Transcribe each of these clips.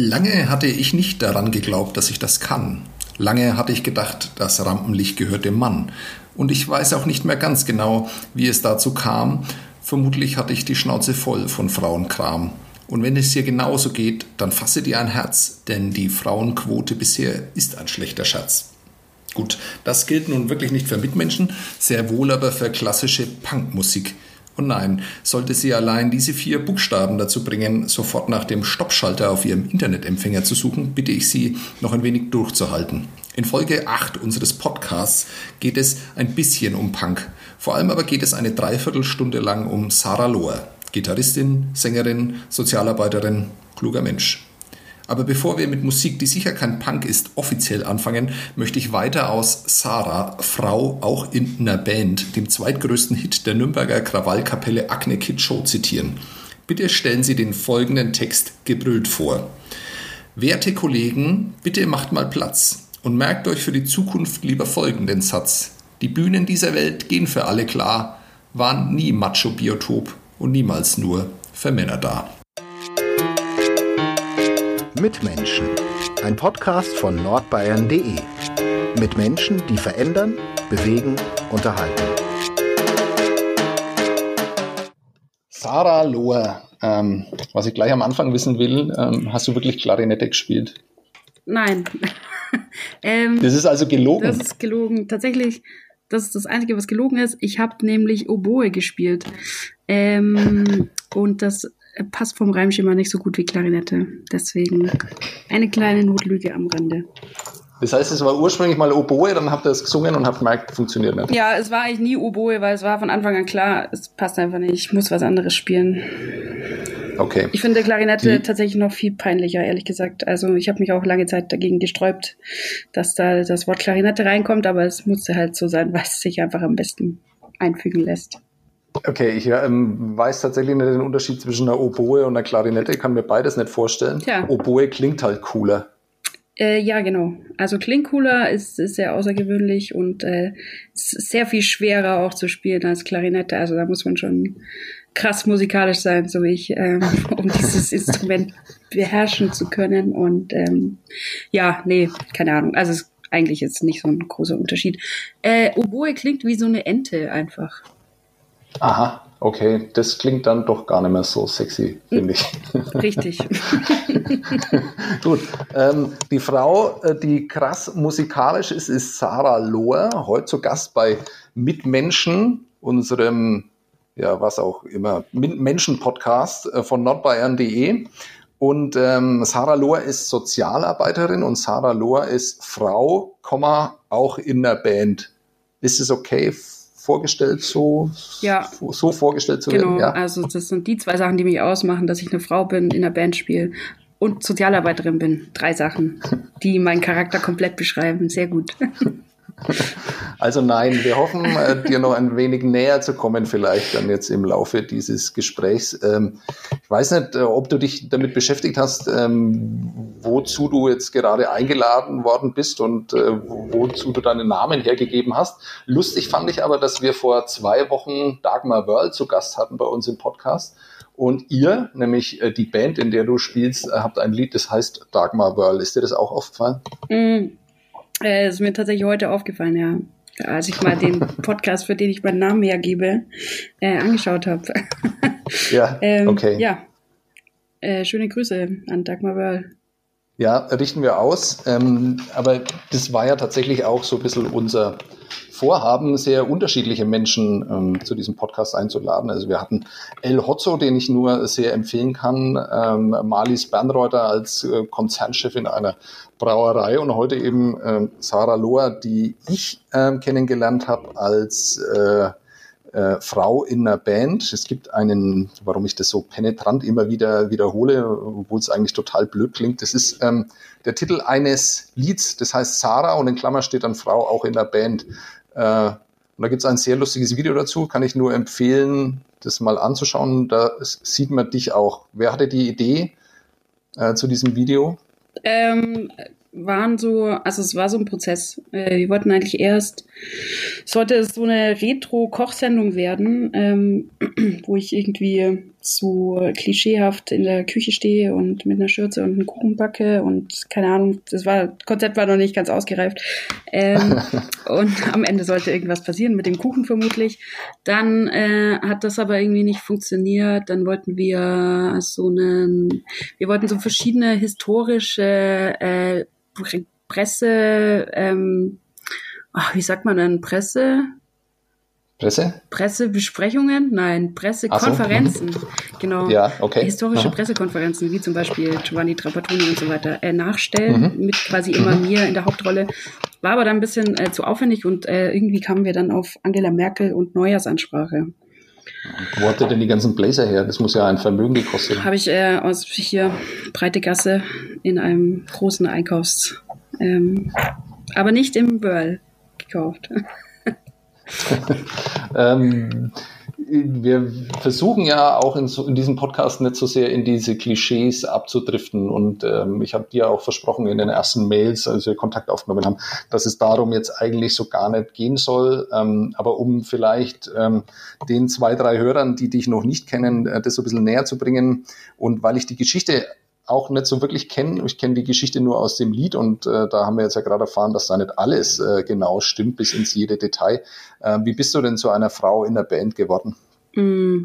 Lange hatte ich nicht daran geglaubt, dass ich das kann. Lange hatte ich gedacht, das Rampenlicht gehört dem Mann. Und ich weiß auch nicht mehr ganz genau, wie es dazu kam. Vermutlich hatte ich die Schnauze voll von Frauenkram. Und wenn es dir genauso geht, dann fasse dir ein Herz, denn die Frauenquote bisher ist ein schlechter Schatz. Gut, das gilt nun wirklich nicht für Mitmenschen, sehr wohl aber für klassische Punkmusik. Und nein, sollte sie allein diese vier Buchstaben dazu bringen, sofort nach dem Stoppschalter auf ihrem Internetempfänger zu suchen, bitte ich Sie, noch ein wenig durchzuhalten. In Folge 8 unseres Podcasts geht es ein bisschen um Punk. Vor allem aber geht es eine Dreiviertelstunde lang um Sarah Lohr, Gitarristin, Sängerin, Sozialarbeiterin, kluger Mensch. Aber bevor wir mit Musik, die sicher kein Punk ist, offiziell anfangen, möchte ich weiter aus Sarah, Frau auch in einer Band, dem zweitgrößten Hit der Nürnberger Krawallkapelle Acne Kid Show zitieren. Bitte stellen Sie den folgenden Text gebrüllt vor. Werte Kollegen, bitte macht mal Platz und merkt euch für die Zukunft lieber folgenden Satz. Die Bühnen dieser Welt gehen für alle klar, waren nie Macho-Biotop und niemals nur für Männer da. Mitmenschen. Ein Podcast von nordbayern.de. Mit Menschen, die verändern, bewegen, unterhalten. Sarah Lohr, ähm, was ich gleich am Anfang wissen will, ähm, hast du wirklich Klarinette gespielt? Nein. ähm, das ist also gelogen. Das ist gelogen. Tatsächlich, das ist das Einzige, was gelogen ist. Ich habe nämlich Oboe gespielt. Ähm, und das passt vom Reimschema nicht so gut wie Klarinette. Deswegen eine kleine Notlüge am Rande. Das heißt, es war ursprünglich mal Oboe, dann habt ihr es gesungen und habt gemerkt, funktioniert nicht. Ja, es war eigentlich nie Oboe, weil es war von Anfang an klar, es passt einfach nicht, ich muss was anderes spielen. Okay. Ich finde Klarinette Die tatsächlich noch viel peinlicher, ehrlich gesagt. Also ich habe mich auch lange Zeit dagegen gesträubt, dass da das Wort Klarinette reinkommt, aber es musste halt so sein, weil es sich einfach am besten einfügen lässt. Okay, ich ähm, weiß tatsächlich nicht den Unterschied zwischen einer Oboe und einer Klarinette. Ich kann mir beides nicht vorstellen. Tja. Oboe klingt halt cooler. Äh, ja, genau. Also klingt cooler, ist, ist sehr außergewöhnlich und äh, sehr viel schwerer auch zu spielen als Klarinette. Also da muss man schon krass musikalisch sein, so wie ich, ähm, um dieses Instrument beherrschen zu können. Und ähm, ja, nee, keine Ahnung. Also es, eigentlich ist nicht so ein großer Unterschied. Äh, Oboe klingt wie so eine Ente einfach. Aha, okay. Das klingt dann doch gar nicht mehr so sexy, finde ich. Richtig. Gut. Ähm, die Frau, äh, die krass musikalisch ist, ist Sarah Lohr, heute zu Gast bei Mitmenschen, unserem, ja, was auch immer, Menschen-Podcast äh, von nordbayern.de. Und ähm, Sarah Lohr ist Sozialarbeiterin und Sarah Lohr ist Frau, auch in der Band. Ist es okay vorgestellt, so, ja. so vorgestellt zu genau. werden. Ja, also das sind die zwei Sachen, die mich ausmachen, dass ich eine Frau bin, in der Band spiele und Sozialarbeiterin bin. Drei Sachen, die meinen Charakter komplett beschreiben. Sehr gut. Also nein, wir hoffen, äh, dir noch ein wenig näher zu kommen, vielleicht dann jetzt im Laufe dieses Gesprächs. Ähm, ich weiß nicht, äh, ob du dich damit beschäftigt hast, ähm, wozu du jetzt gerade eingeladen worden bist und äh, wozu du deinen Namen hergegeben hast. Lustig fand ich aber, dass wir vor zwei Wochen Dagmar World zu Gast hatten bei uns im Podcast. Und ihr, nämlich die Band, in der du spielst, habt ein Lied, das heißt Dagmar World. Ist dir das auch aufgefallen? Mm äh, ist mir tatsächlich heute aufgefallen, ja. Als ich mal den Podcast, für den ich meinen Namen hergebe, äh, angeschaut habe. ja, ähm, okay. Ja. Äh, schöne Grüße an Dagmar Wörl. Ja, richten wir aus. Ähm, aber das war ja tatsächlich auch so ein bisschen unser Vorhaben, sehr unterschiedliche Menschen ähm, zu diesem Podcast einzuladen. Also wir hatten El Hotzo, den ich nur sehr empfehlen kann, ähm, Marlies Bernreuter als äh, Konzernchefin einer Brauerei und heute eben ähm, Sarah Lohr, die ich ähm, kennengelernt habe als äh, äh, Frau in einer Band. Es gibt einen, warum ich das so penetrant immer wieder wiederhole, obwohl es eigentlich total blöd klingt. Das ist ähm, der Titel eines Lieds, das heißt Sarah und in Klammer steht dann Frau auch in der Band. Äh, und da gibt es ein sehr lustiges Video dazu, kann ich nur empfehlen, das mal anzuschauen. Da sieht man dich auch. Wer hatte die Idee äh, zu diesem Video? Ähm, waren so, also es war so ein Prozess. Äh, wir wollten eigentlich erst, sollte es so eine Retro-Kochsendung werden, ähm, wo ich irgendwie so klischeehaft in der Küche stehe und mit einer Schürze und einen Kuchen backe und keine Ahnung, das war, Konzept war noch nicht ganz ausgereift. Ähm, und am Ende sollte irgendwas passieren mit dem Kuchen vermutlich. Dann äh, hat das aber irgendwie nicht funktioniert. Dann wollten wir so einen, wir wollten so verschiedene historische äh, Presse, ähm, ach, wie sagt man denn, Presse? Presse? Pressebesprechungen? Nein, Pressekonferenzen. So. Genau. Ja, okay. Historische Aha. Pressekonferenzen, wie zum Beispiel Giovanni Trapattoni und so weiter, äh, nachstellen, mhm. mit quasi immer mhm. mir in der Hauptrolle. War aber dann ein bisschen äh, zu aufwendig und äh, irgendwie kamen wir dann auf Angela Merkel und Neujahrsansprache. Wo habt ihr denn die ganzen Blazer her? Das muss ja ein Vermögen gekostet haben. Habe ich äh, aus hier Breite Gasse in einem großen Einkaufs... Ähm, aber nicht im Whirl gekauft. ähm, wir versuchen ja auch in, so, in, diesem Podcast nicht so sehr in diese Klischees abzudriften. Und ähm, ich habe dir auch versprochen in den ersten Mails, als wir Kontakt aufgenommen haben, dass es darum jetzt eigentlich so gar nicht gehen soll. Ähm, aber um vielleicht ähm, den zwei, drei Hörern, die dich noch nicht kennen, äh, das so ein bisschen näher zu bringen und weil ich die Geschichte auch nicht so wirklich kenne. Ich kenne die Geschichte nur aus dem Lied und äh, da haben wir jetzt ja gerade erfahren, dass da nicht alles äh, genau stimmt bis ins jede Detail. Äh, wie bist du denn zu einer Frau in der Band geworden? Mm.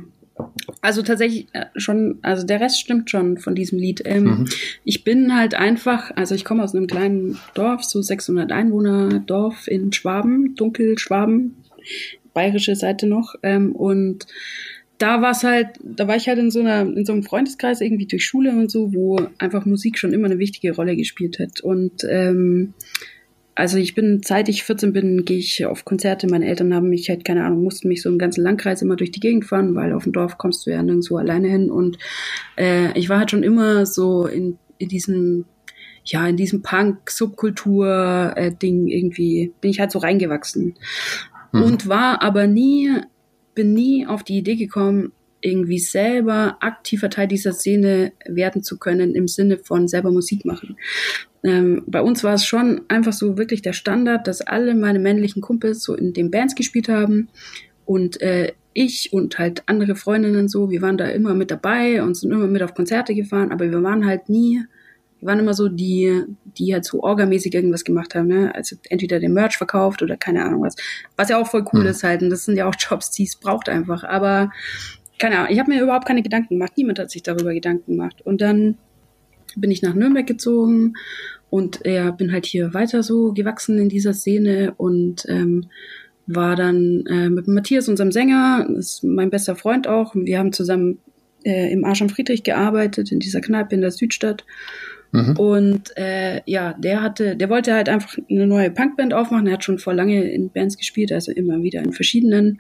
Also tatsächlich äh, schon, also der Rest stimmt schon von diesem Lied. Ähm, mhm. Ich bin halt einfach, also ich komme aus einem kleinen Dorf, so 600 Einwohner Dorf in Schwaben, Dunkelschwaben, bayerische Seite noch. Ähm, und da war es halt, da war ich halt in so einer, in so einem Freundeskreis irgendwie durch Schule und so, wo einfach Musik schon immer eine wichtige Rolle gespielt hat. Und ähm, also ich bin, seit ich 14 bin, gehe ich auf Konzerte. Meine Eltern haben mich halt, keine Ahnung, mussten mich so einen ganzen Landkreis immer durch die Gegend fahren, weil auf dem Dorf kommst du ja nirgendwo alleine hin. Und äh, ich war halt schon immer so in, in diesem, ja, in diesem Punk-Subkultur-Ding äh, irgendwie, bin ich halt so reingewachsen. Hm. Und war aber nie bin nie auf die Idee gekommen, irgendwie selber aktiver Teil dieser Szene werden zu können im Sinne von selber Musik machen. Ähm, bei uns war es schon einfach so wirklich der Standard, dass alle meine männlichen Kumpels so in den Bands gespielt haben und äh, ich und halt andere Freundinnen so, wir waren da immer mit dabei und sind immer mit auf Konzerte gefahren, aber wir waren halt nie wir waren immer so die, die halt so orgamäßig irgendwas gemacht haben, ne? Also entweder den Merch verkauft oder keine Ahnung was. Was ja auch voll cool hm. ist halt. Und das sind ja auch Jobs, die es braucht einfach. Aber keine Ahnung, ich habe mir überhaupt keine Gedanken gemacht. Niemand hat sich darüber Gedanken gemacht. Und dann bin ich nach Nürnberg gezogen und ja, bin halt hier weiter so gewachsen in dieser Szene und ähm, war dann äh, mit Matthias, unserem Sänger, ist mein bester Freund auch. Wir haben zusammen äh, im Arsch am Friedrich gearbeitet, in dieser Kneipe in der Südstadt. Mhm. Und äh, ja, der hatte, der wollte halt einfach eine neue Punkband aufmachen. Er hat schon vor lange in Bands gespielt, also immer wieder in verschiedenen.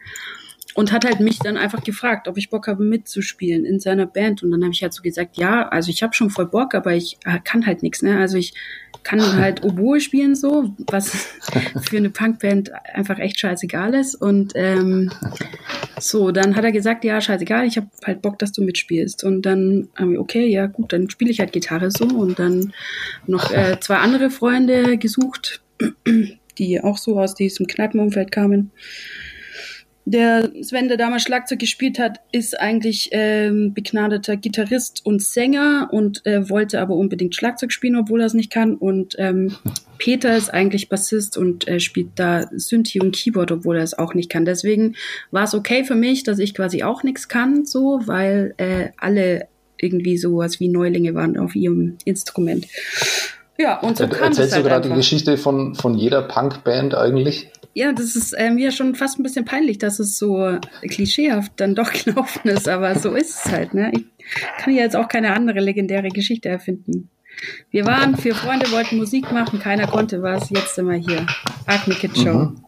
Und hat halt mich dann einfach gefragt, ob ich Bock habe mitzuspielen in seiner Band. Und dann habe ich halt so gesagt, ja, also ich habe schon voll Bock, aber ich äh, kann halt nichts. Ne? Also ich kann halt Oboe spielen so, was für eine Punkband einfach echt scheißegal ist. Und ähm, so, dann hat er gesagt, ja, scheißegal, ich habe halt Bock, dass du mitspielst. Und dann haben wir, okay, ja gut, dann spiele ich halt Gitarre so. Und dann noch äh, zwei andere Freunde gesucht, die auch so aus diesem Kneipenumfeld kamen der Sven, der damals Schlagzeug gespielt hat, ist eigentlich ähm, begnadeter Gitarrist und Sänger und äh, wollte aber unbedingt Schlagzeug spielen, obwohl er es nicht kann. Und ähm, Peter ist eigentlich Bassist und äh, spielt da Synthi und Keyboard, obwohl er es auch nicht kann. Deswegen war es okay für mich, dass ich quasi auch nichts kann, so, weil äh, alle irgendwie sowas wie Neulinge waren auf ihrem Instrument. Ja, und so kam Erzählst halt du gerade die Geschichte von, von jeder Punkband eigentlich? Ja, das ist äh, mir schon fast ein bisschen peinlich, dass es so klischeehaft dann doch gelaufen ist, aber so ist es halt. Ne? Ich kann ja jetzt auch keine andere legendäre Geschichte erfinden. Wir waren vier Freunde, wollten Musik machen, keiner konnte was, jetzt sind wir hier. Acne Kid Show. Mhm.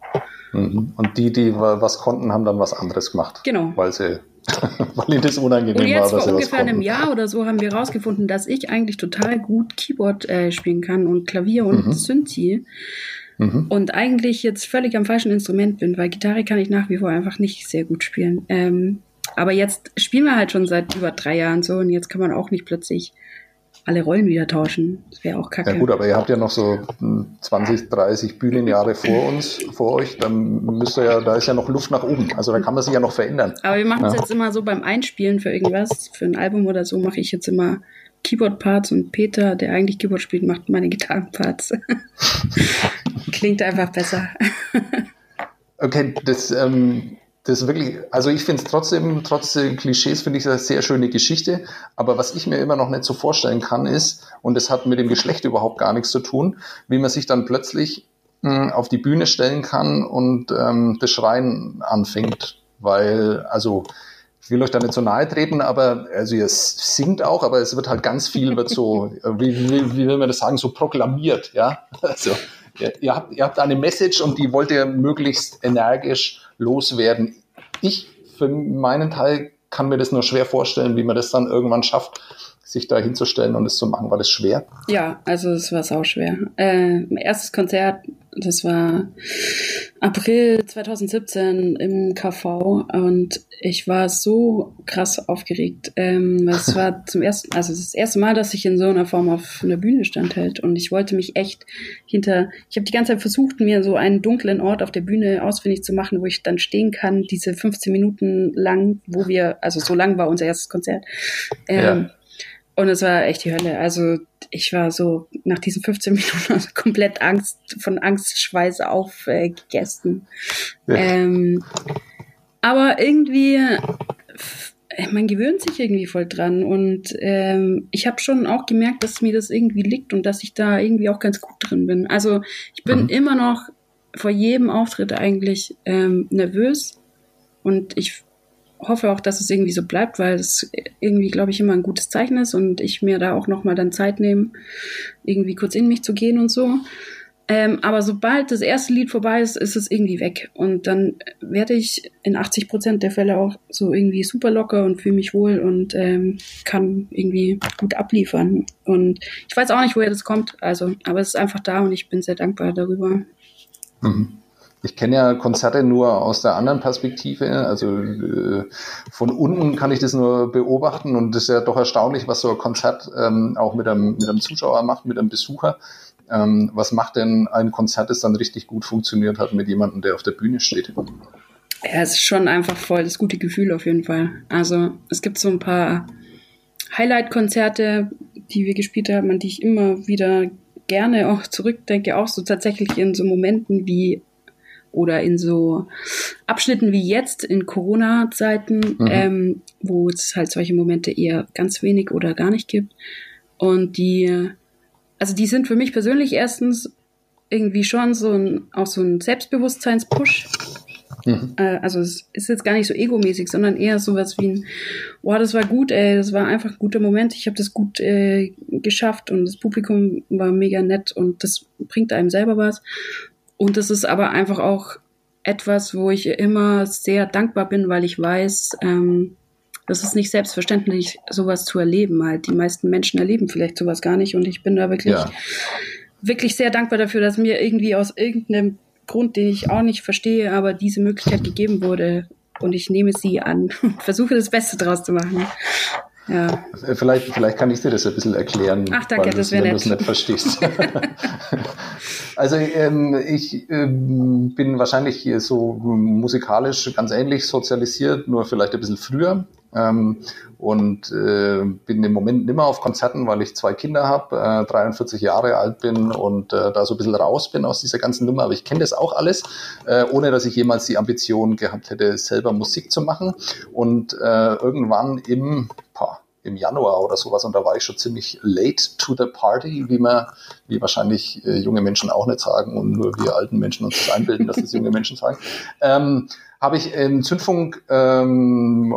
Mhm. Und die, die was konnten, haben dann was anderes gemacht. Genau. Weil sie weil ihnen das unangenehm Und jetzt war, vor ungefähr einem Jahr oder so haben wir rausgefunden, dass ich eigentlich total gut Keyboard äh, spielen kann und Klavier und mhm. Synthi. Mhm. Und eigentlich jetzt völlig am falschen Instrument bin, weil Gitarre kann ich nach wie vor einfach nicht sehr gut spielen. Ähm, aber jetzt spielen wir halt schon seit über drei Jahren so und jetzt kann man auch nicht plötzlich alle Rollen wieder tauschen. Das wäre auch kacke. Ja gut, aber ihr habt ja noch so 20, 30 Bühnenjahre vor uns, vor euch. Dann müsst ihr ja, da ist ja noch Luft nach oben. Also da kann man sich ja noch verändern. Aber wir machen es ja. jetzt immer so beim Einspielen für irgendwas, für ein Album oder so, mache ich jetzt immer Keyboard-Parts und Peter, der eigentlich Keyboard spielt, macht meine Gitarrenparts. Klingt einfach besser. okay, das, ähm, das ist wirklich, also ich finde es trotzdem, trotz Klischees finde ich eine sehr schöne Geschichte. Aber was ich mir immer noch nicht so vorstellen kann, ist, und das hat mit dem Geschlecht überhaupt gar nichts zu tun, wie man sich dann plötzlich mh, hm, auf die Bühne stellen kann und ähm, das Schreien anfängt. Weil, also ich will euch da nicht so nahe treten, aber also ihr singt auch, aber es wird halt ganz viel, wird so, wie, wie, wie will man das sagen, so proklamiert, ja. Also ihr, habt, ihr habt eine Message und die wollt ihr möglichst energisch loswerden. Ich für meinen Teil kann mir das nur schwer vorstellen, wie man das dann irgendwann schafft, sich da hinzustellen und es zu machen. War das schwer? Ja, also es war sau schwer. Äh, erstes Konzert das war April 2017 im KV und ich war so krass aufgeregt. Ähm, es war zum ersten, also das erste Mal, dass ich in so einer Form auf einer Bühne standhält und ich wollte mich echt hinter, ich habe die ganze Zeit versucht, mir so einen dunklen Ort auf der Bühne ausfindig zu machen, wo ich dann stehen kann, diese 15 Minuten lang, wo wir, also so lang war unser erstes Konzert. Ähm, ja. Und es war echt die Hölle. Also ich war so nach diesen 15 Minuten also komplett Angst, von Angstschweiß aufgegessen. Äh, ja. ähm, aber irgendwie, man gewöhnt sich irgendwie voll dran. Und ähm, ich habe schon auch gemerkt, dass mir das irgendwie liegt und dass ich da irgendwie auch ganz gut drin bin. Also ich bin mhm. immer noch vor jedem Auftritt eigentlich ähm, nervös. Und ich hoffe auch, dass es irgendwie so bleibt, weil es irgendwie, glaube ich, immer ein gutes Zeichen ist und ich mir da auch nochmal dann Zeit nehme, irgendwie kurz in mich zu gehen und so. Ähm, aber sobald das erste Lied vorbei ist, ist es irgendwie weg. Und dann werde ich in 80 Prozent der Fälle auch so irgendwie super locker und fühle mich wohl und ähm, kann irgendwie gut abliefern. Und ich weiß auch nicht, woher das kommt. Also, aber es ist einfach da und ich bin sehr dankbar darüber. Mhm. Ich kenne ja Konzerte nur aus der anderen Perspektive. Also äh, von unten kann ich das nur beobachten und es ist ja doch erstaunlich, was so ein Konzert ähm, auch mit einem, mit einem Zuschauer macht, mit einem Besucher. Ähm, was macht denn ein Konzert, das dann richtig gut funktioniert hat mit jemandem, der auf der Bühne steht? Ja, es ist schon einfach voll das gute Gefühl auf jeden Fall. Also es gibt so ein paar Highlight-Konzerte, die wir gespielt haben, an die ich immer wieder gerne auch zurückdenke, auch so tatsächlich in so Momenten wie oder in so Abschnitten wie jetzt in Corona-Zeiten, mhm. ähm, wo es halt solche Momente eher ganz wenig oder gar nicht gibt. Und die, also die sind für mich persönlich erstens irgendwie schon so ein, auch so ein Selbstbewusstseinspush. Mhm. Äh, also es ist jetzt gar nicht so egomäßig, sondern eher sowas wie ein, boah, das war gut, ey, das war einfach ein guter Moment, ich habe das gut äh, geschafft und das Publikum war mega nett und das bringt einem selber was. Und es ist aber einfach auch etwas, wo ich immer sehr dankbar bin, weil ich weiß, ähm, das ist nicht selbstverständlich, sowas zu erleben. Halt, die meisten Menschen erleben vielleicht sowas gar nicht. Und ich bin da wirklich, ja. wirklich sehr dankbar dafür, dass mir irgendwie aus irgendeinem Grund, den ich auch nicht verstehe, aber diese Möglichkeit gegeben wurde. Und ich nehme sie an und versuche das Beste draus zu machen. Ja. Vielleicht, vielleicht kann ich dir das ein bisschen erklären, Ach, danke, das wenn du es nicht verstehst. also ähm, ich ähm, bin wahrscheinlich so musikalisch ganz ähnlich sozialisiert, nur vielleicht ein bisschen früher. Ähm, und äh, bin im Moment nimmer auf Konzerten, weil ich zwei Kinder habe, äh, 43 Jahre alt bin und äh, da so ein bisschen raus bin aus dieser ganzen Nummer. Aber ich kenne das auch alles, äh, ohne dass ich jemals die Ambition gehabt hätte, selber Musik zu machen. Und äh, irgendwann im im Januar oder sowas und da war ich schon ziemlich late to the party, wie man, wie wahrscheinlich äh, junge Menschen auch nicht sagen und nur wir alten Menschen uns das einbilden, dass das junge Menschen sagen. Ähm, habe ich im Zündfunk ähm,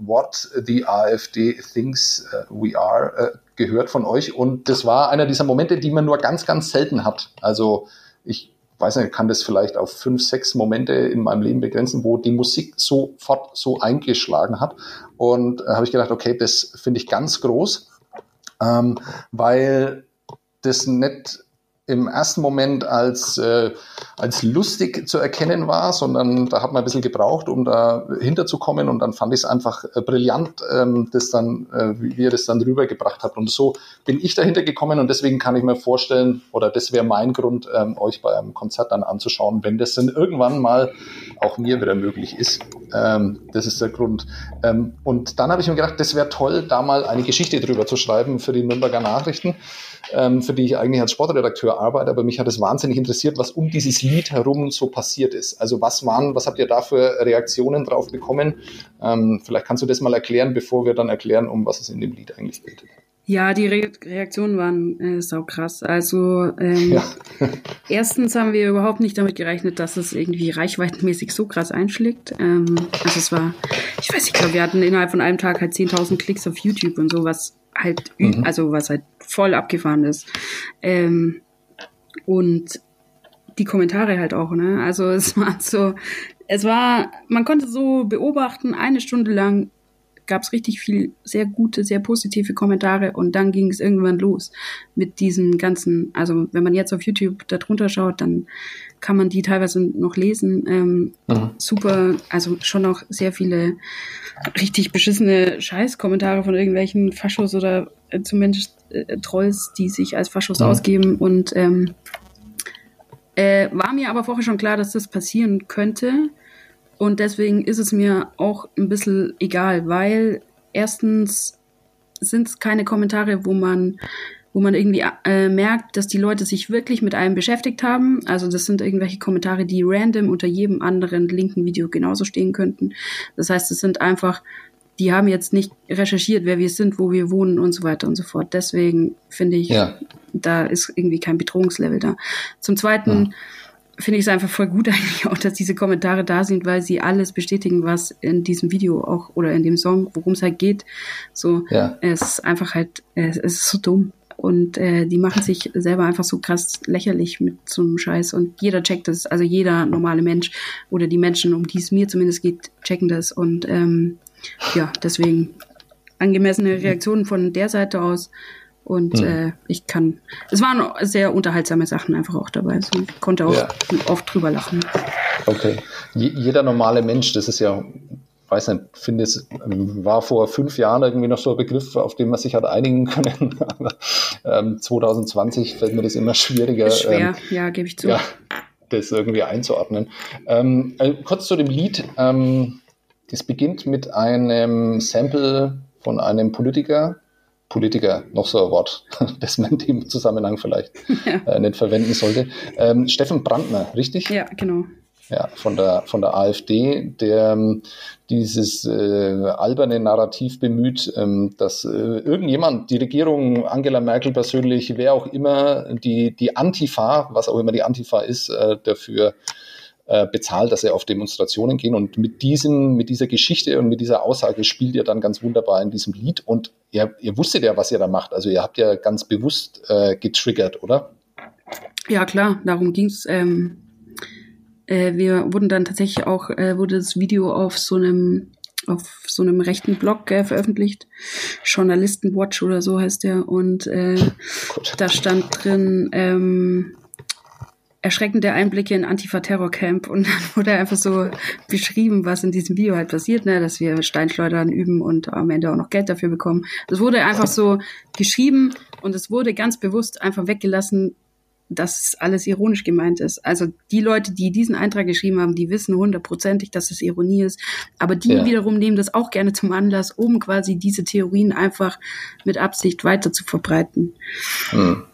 What the AfD Thinks äh, We Are äh, gehört von euch und das war einer dieser Momente, die man nur ganz, ganz selten hat. Also ich weiß nicht, kann das vielleicht auf fünf, sechs Momente in meinem Leben begrenzen, wo die Musik sofort so eingeschlagen hat. Und äh, habe ich gedacht, okay, das finde ich ganz groß, ähm, weil das nicht im ersten Moment als, äh, als lustig zu erkennen war, sondern da hat man ein bisschen gebraucht, um da hinterzukommen und dann fand ich es einfach äh, brillant, ähm, das dann, äh, wie ihr das dann rübergebracht habt. Und so bin ich dahinter gekommen und deswegen kann ich mir vorstellen, oder das wäre mein Grund, ähm, euch bei einem Konzert dann anzuschauen, wenn das dann irgendwann mal auch mir wieder möglich ist. Ähm, das ist der Grund. Ähm, und dann habe ich mir gedacht, das wäre toll, da mal eine Geschichte drüber zu schreiben für die Nürnberger Nachrichten ähm, für die ich eigentlich als Sportredakteur arbeite, aber mich hat es wahnsinnig interessiert, was um dieses Lied herum so passiert ist. Also was waren, was habt ihr da für Reaktionen drauf bekommen? Ähm, vielleicht kannst du das mal erklären, bevor wir dann erklären, um was es in dem Lied eigentlich geht. Ja, die Re Reaktionen waren äh, sau krass. Also ähm, ja. erstens haben wir überhaupt nicht damit gerechnet, dass es irgendwie reichweitenmäßig so krass einschlägt. Ähm, also es war, ich weiß nicht, ich glaube, wir hatten innerhalb von einem Tag halt 10.000 Klicks auf YouTube und so, was halt, mhm. also was halt voll abgefahren ist. Ähm, und die Kommentare halt auch, ne? Also es war so, es war, man konnte so beobachten, eine Stunde lang gab es richtig viel sehr gute, sehr positive Kommentare und dann ging es irgendwann los mit diesen ganzen, also wenn man jetzt auf YouTube da drunter schaut, dann kann man die teilweise noch lesen. Ähm, mhm. Super, also schon auch sehr viele richtig beschissene Scheißkommentare von irgendwelchen Faschos oder äh, zumindest äh, Trolls, die sich als Faschos mhm. ausgeben. Und ähm, äh, war mir aber vorher schon klar, dass das passieren könnte. Und deswegen ist es mir auch ein bisschen egal, weil erstens sind es keine Kommentare, wo man wo man irgendwie äh, merkt, dass die Leute sich wirklich mit einem beschäftigt haben. Also das sind irgendwelche Kommentare, die random unter jedem anderen linken Video genauso stehen könnten. Das heißt, es sind einfach, die haben jetzt nicht recherchiert, wer wir sind, wo wir wohnen und so weiter und so fort. Deswegen finde ich, ja. da ist irgendwie kein Bedrohungslevel da. Zum Zweiten ja. Finde ich es einfach voll gut eigentlich auch, dass diese Kommentare da sind, weil sie alles bestätigen, was in diesem Video auch oder in dem Song, worum es halt geht. So, ja. es ist einfach halt, es ist so dumm. Und äh, die machen sich selber einfach so krass lächerlich mit so einem Scheiß. Und jeder checkt das, also jeder normale Mensch oder die Menschen, um die es mir zumindest geht, checken das. Und ähm, ja, deswegen angemessene Reaktionen von der Seite aus. Und mhm. äh, ich kann, es waren sehr unterhaltsame Sachen einfach auch dabei. Also ich konnte auch ja. oft drüber lachen. Okay. jeder normale Mensch, das ist ja weiß nicht, finde es war vor fünf Jahren irgendwie noch so ein Begriff, auf den man sich hat einigen können. Aber ähm, 2020 fällt mir das immer schwieriger. Schwer, ähm, ja, gebe ich zu. Ja, das irgendwie einzuordnen. Ähm, äh, kurz zu dem Lied. Ähm, es beginnt mit einem Sample von einem Politiker. Politiker, noch so ein Wort, das man in dem Zusammenhang vielleicht ja. äh, nicht verwenden sollte. Ähm, Steffen Brandner, richtig? Ja, genau ja, von der, von der AfD, der ähm, dieses äh, alberne Narrativ bemüht, ähm, dass äh, irgendjemand, die Regierung, Angela Merkel persönlich, wer auch immer, die, die Antifa, was auch immer die Antifa ist, äh, dafür äh, bezahlt, dass er auf Demonstrationen gehen. Und mit diesem, mit dieser Geschichte und mit dieser Aussage spielt ihr dann ganz wunderbar in diesem Lied. Und ihr, ihr wusstet ja, was ihr da macht. Also ihr habt ja ganz bewusst äh, getriggert, oder? Ja, klar, darum ging's. Ähm äh, wir wurden dann tatsächlich auch, äh, wurde das Video auf so einem auf so einem rechten Blog äh, veröffentlicht. Journalistenwatch oder so heißt der. Und äh, da stand drin, ähm, erschreckende Einblicke in Antifa-Terror-Camp und dann wurde einfach so beschrieben, was in diesem Video halt passiert, ne, dass wir Steinschleudern üben und am Ende auch noch Geld dafür bekommen. Das wurde einfach so geschrieben und es wurde ganz bewusst einfach weggelassen, dass alles ironisch gemeint ist. Also die Leute, die diesen Eintrag geschrieben haben, die wissen hundertprozentig, dass es Ironie ist. Aber die ja. wiederum nehmen das auch gerne zum Anlass, um quasi diese Theorien einfach mit Absicht weiter zu verbreiten. Hm.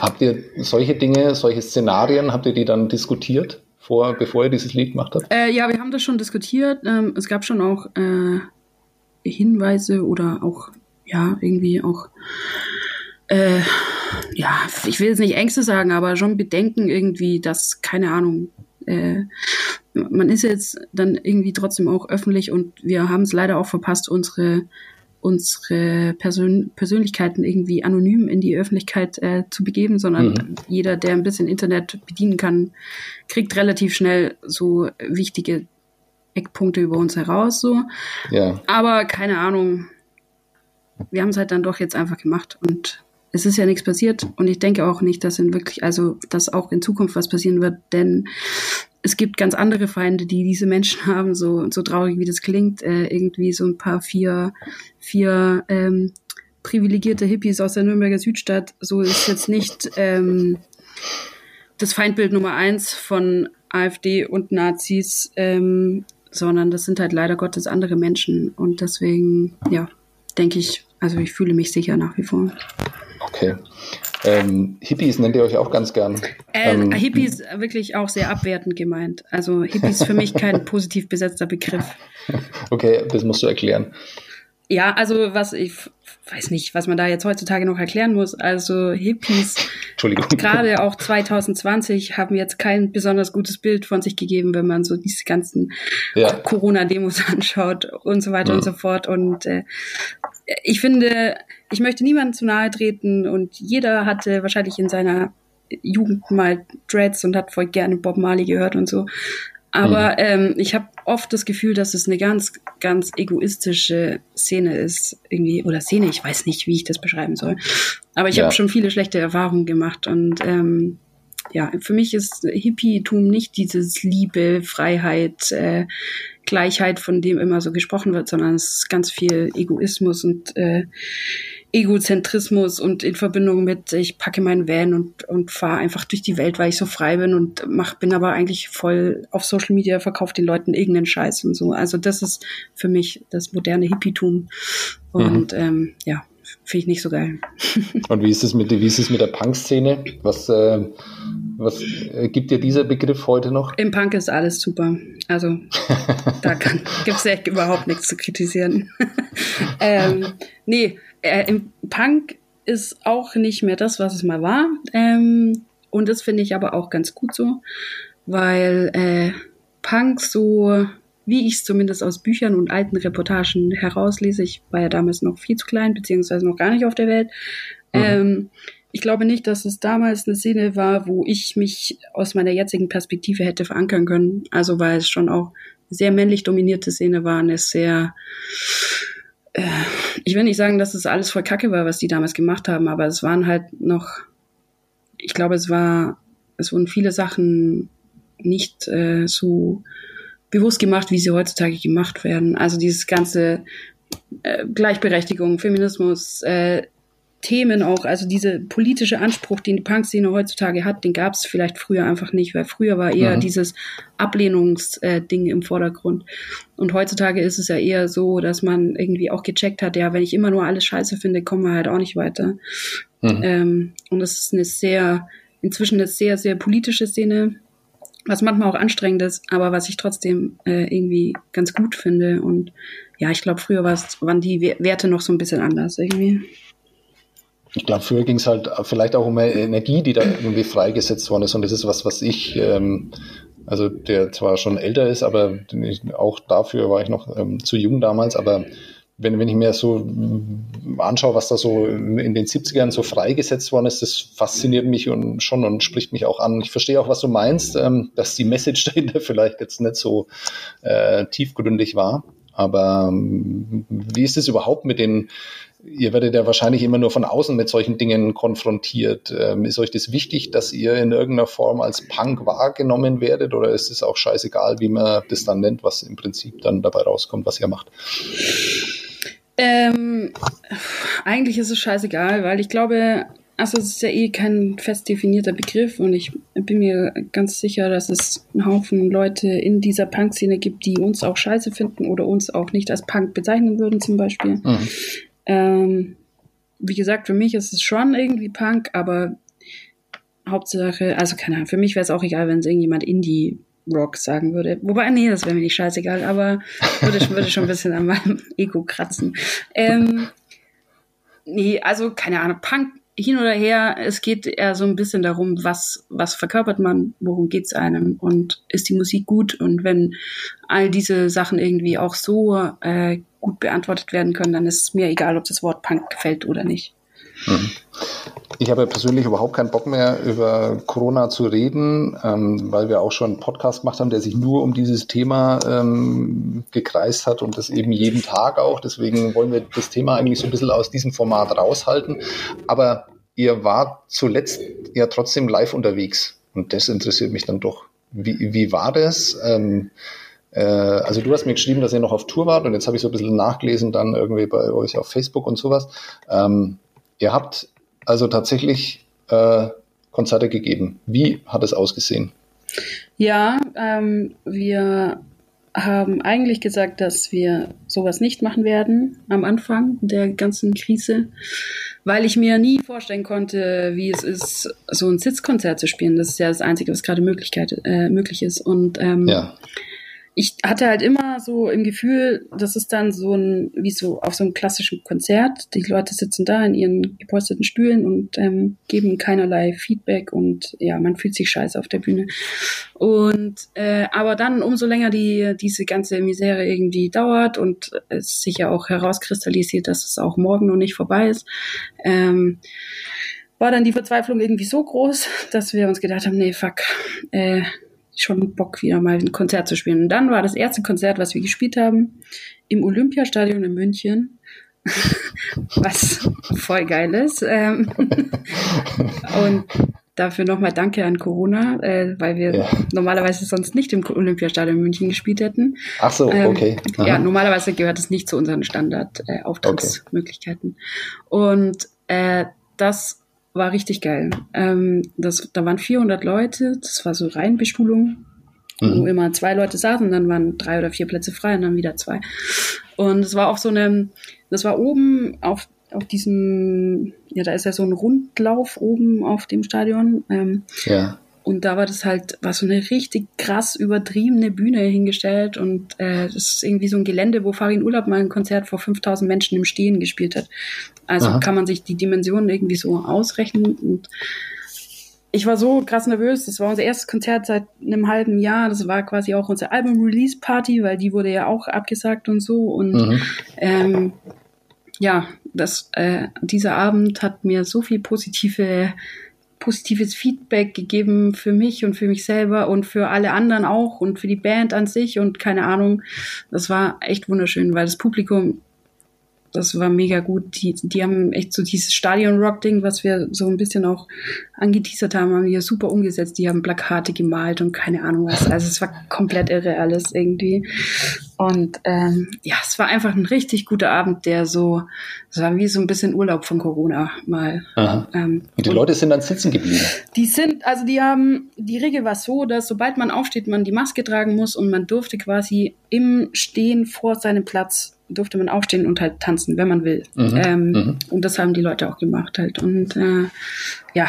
Habt ihr solche Dinge, solche Szenarien, habt ihr die dann diskutiert, vor, bevor ihr dieses Lied gemacht habt? Äh, ja, wir haben das schon diskutiert. Ähm, es gab schon auch äh, Hinweise oder auch, ja, irgendwie auch äh, ja, ich will jetzt nicht Ängste sagen, aber schon Bedenken irgendwie, dass, keine Ahnung, äh, man ist jetzt dann irgendwie trotzdem auch öffentlich und wir haben es leider auch verpasst, unsere unsere Persön Persönlichkeiten irgendwie anonym in die Öffentlichkeit äh, zu begeben, sondern mhm. jeder, der ein bisschen Internet bedienen kann, kriegt relativ schnell so wichtige Eckpunkte über uns heraus. So. Ja. Aber keine Ahnung, wir haben es halt dann doch jetzt einfach gemacht und es ist ja nichts passiert und ich denke auch nicht, dass in wirklich, also dass auch in Zukunft was passieren wird, denn es gibt ganz andere Feinde, die diese Menschen haben, so, so traurig wie das klingt, äh, irgendwie so ein paar vier, vier ähm, privilegierte Hippies aus der Nürnberger Südstadt. So ist jetzt nicht ähm, das Feindbild Nummer eins von AfD und Nazis, ähm, sondern das sind halt leider Gottes andere Menschen. Und deswegen, ja, denke ich, also ich fühle mich sicher nach wie vor. Okay. Ähm, Hippies nennt ihr euch auch ganz gern. Äh, ähm, Hippies wirklich auch sehr abwertend gemeint. Also Hippies für mich kein positiv besetzter Begriff. Okay, das musst du erklären. Ja, also was ich weiß nicht, was man da jetzt heutzutage noch erklären muss. Also Hippies, gerade auch 2020 haben jetzt kein besonders gutes Bild von sich gegeben, wenn man so diese ganzen ja. Corona-Demos anschaut und so weiter ja. und so fort. Und äh, ich finde, ich möchte niemandem zu nahe treten und jeder hatte wahrscheinlich in seiner Jugend mal Dreads und hat voll gerne Bob Marley gehört und so. Aber mhm. ähm, ich habe oft das Gefühl, dass es eine ganz, ganz egoistische Szene ist, irgendwie, oder Szene, ich weiß nicht, wie ich das beschreiben soll. Aber ich ja. habe schon viele schlechte Erfahrungen gemacht und ähm, ja, für mich ist Hippietum nicht dieses Liebe, Freiheit, äh, Gleichheit, von dem immer so gesprochen wird, sondern es ist ganz viel Egoismus und äh, Egozentrismus und in Verbindung mit, ich packe meinen Van und, und fahre einfach durch die Welt, weil ich so frei bin und mach, bin aber eigentlich voll auf Social Media, verkaufe den Leuten irgendeinen Scheiß und so. Also das ist für mich das moderne Hippietum. Und mhm. ähm, ja, finde ich nicht so geil. Und wie ist es mit, wie ist es mit der Punk-Szene? Was, äh, was äh, gibt dir dieser Begriff heute noch? Im Punk ist alles super. Also da gibt es echt überhaupt nichts zu kritisieren. ähm, nee, äh, im Punk ist auch nicht mehr das, was es mal war. Ähm, und das finde ich aber auch ganz gut so, weil äh, Punk so, wie ich es zumindest aus Büchern und alten Reportagen herauslese, ich war ja damals noch viel zu klein, beziehungsweise noch gar nicht auf der Welt. Mhm. Ähm, ich glaube nicht, dass es damals eine Szene war, wo ich mich aus meiner jetzigen Perspektive hätte verankern können. Also weil es schon auch sehr männlich dominierte Szene war, eine sehr äh, ich will nicht sagen, dass es alles voll Kacke war, was die damals gemacht haben, aber es waren halt noch, ich glaube, es war, es wurden viele Sachen nicht äh, so bewusst gemacht, wie sie heutzutage gemacht werden. Also dieses ganze äh, Gleichberechtigung, Feminismus, äh, Themen auch, also diese politische Anspruch, den die Punk-Szene heutzutage hat, den gab es vielleicht früher einfach nicht, weil früher war eher mhm. dieses Ablehnungsding äh, im Vordergrund. Und heutzutage ist es ja eher so, dass man irgendwie auch gecheckt hat, ja, wenn ich immer nur alles scheiße finde, kommen wir halt auch nicht weiter. Mhm. Ähm, und das ist eine sehr, inzwischen eine sehr, sehr politische Szene, was manchmal auch anstrengend ist, aber was ich trotzdem äh, irgendwie ganz gut finde. Und ja, ich glaube, früher waren die Werte noch so ein bisschen anders irgendwie ich glaube, früher ging es halt vielleicht auch um Energie, die da irgendwie freigesetzt worden ist. Und das ist was, was ich, ähm, also der zwar schon älter ist, aber auch dafür war ich noch ähm, zu jung damals, aber wenn, wenn ich mir so anschaue, was da so in den 70ern so freigesetzt worden ist, das fasziniert mich und schon und spricht mich auch an. Ich verstehe auch, was du meinst, ähm, dass die Message dahinter vielleicht jetzt nicht so äh, tiefgründig war. Aber ähm, wie ist es überhaupt mit den Ihr werdet ja wahrscheinlich immer nur von außen mit solchen Dingen konfrontiert. Ähm, ist euch das wichtig, dass ihr in irgendeiner Form als Punk wahrgenommen werdet oder ist es auch scheißegal, wie man das dann nennt, was im Prinzip dann dabei rauskommt, was ihr macht? Ähm, eigentlich ist es scheißegal, weil ich glaube, also es ist ja eh kein fest definierter Begriff und ich bin mir ganz sicher, dass es einen Haufen Leute in dieser Punk-Szene gibt, die uns auch scheiße finden oder uns auch nicht als Punk bezeichnen würden zum Beispiel. Mhm. Ähm, wie gesagt, für mich ist es schon irgendwie Punk, aber Hauptsache, also keine Ahnung, für mich wäre es auch egal, wenn es irgendjemand Indie Rock sagen würde. Wobei, nee, das wäre mir nicht scheißegal, aber würde, würde schon ein bisschen an meinem Ego kratzen. Ähm, nee, also keine Ahnung, Punk hin oder her, es geht eher so ein bisschen darum, was, was verkörpert man, worum geht's einem und ist die Musik gut und wenn all diese Sachen irgendwie auch so äh, gut beantwortet werden können, dann ist es mir egal, ob das Wort Punk gefällt oder nicht. Mhm. Ich habe persönlich überhaupt keinen Bock mehr über Corona zu reden, ähm, weil wir auch schon einen Podcast gemacht haben, der sich nur um dieses Thema ähm, gekreist hat und das eben jeden Tag auch. Deswegen wollen wir das Thema eigentlich so ein bisschen aus diesem Format raushalten. Aber ihr wart zuletzt ja trotzdem live unterwegs. Und das interessiert mich dann doch. Wie, wie war das? Ähm, äh, also du hast mir geschrieben, dass ihr noch auf Tour wart und jetzt habe ich so ein bisschen nachgelesen dann irgendwie bei euch auf Facebook und sowas. Ähm, ihr habt also tatsächlich äh, Konzerte gegeben. Wie hat es ausgesehen? Ja, ähm, wir haben eigentlich gesagt, dass wir sowas nicht machen werden am Anfang der ganzen Krise, weil ich mir nie vorstellen konnte, wie es ist, so ein Sitzkonzert zu spielen. Das ist ja das Einzige, was gerade Möglichkeit, äh, möglich ist. Und ähm, ja ich hatte halt immer so im Gefühl, das ist dann so ein, wie so auf so einem klassischen Konzert. Die Leute sitzen da in ihren geposteten Stühlen und ähm, geben keinerlei Feedback und ja, man fühlt sich scheiße auf der Bühne. Und äh, aber dann, umso länger die diese ganze Misere irgendwie dauert und es sich ja auch herauskristallisiert, dass es auch morgen noch nicht vorbei ist, ähm, war dann die Verzweiflung irgendwie so groß, dass wir uns gedacht haben, nee, fuck, äh, schon Bock, wieder mal ein Konzert zu spielen. Und dann war das erste Konzert, was wir gespielt haben, im Olympiastadion in München. was voll geil ist. Ähm, und dafür nochmal Danke an Corona, äh, weil wir ja. normalerweise sonst nicht im Olympiastadion in München gespielt hätten. Ach so, ähm, okay. Aha. Ja, normalerweise gehört es nicht zu unseren Standard-Auftrittsmöglichkeiten. Äh, okay. Und äh, das war richtig geil. Ähm, das, da waren 400 Leute, das war so Reihenbestuhlung, mhm. wo immer zwei Leute saßen, dann waren drei oder vier Plätze frei und dann wieder zwei. Und es war auch so eine, das war oben auf, auf diesem, ja, da ist ja so ein Rundlauf oben auf dem Stadion. Ähm, ja. Und da war das halt, war so eine richtig krass übertriebene Bühne hingestellt und äh, das ist irgendwie so ein Gelände, wo Farin Urlaub mal ein Konzert vor 5000 Menschen im Stehen gespielt hat. Also Aha. kann man sich die Dimensionen irgendwie so ausrechnen und ich war so krass nervös. Das war unser erstes Konzert seit einem halben Jahr. Das war quasi auch unsere Album-Release-Party, weil die wurde ja auch abgesagt und so. Und mhm. ähm, ja, das, äh, dieser Abend hat mir so viel positive positives Feedback gegeben für mich und für mich selber und für alle anderen auch und für die Band an sich und keine Ahnung. Das war echt wunderschön, weil das Publikum das war mega gut. Die, die haben echt so dieses Stadion-Rock-Ding, was wir so ein bisschen auch angeteasert haben, haben die ja super umgesetzt. Die haben Plakate gemalt und keine Ahnung was. Also es war komplett irre alles irgendwie. Und ähm, ja, es war einfach ein richtig guter Abend, der so, es war wie so ein bisschen Urlaub von Corona mal. Ähm, und die und Leute sind dann sitzen geblieben. Die sind, also die haben, die Regel war so, dass sobald man aufsteht, man die Maske tragen muss und man durfte quasi im Stehen vor seinem Platz durfte man aufstehen und halt tanzen, wenn man will. Mhm. Ähm, mhm. Und das haben die Leute auch gemacht halt. Und äh, ja,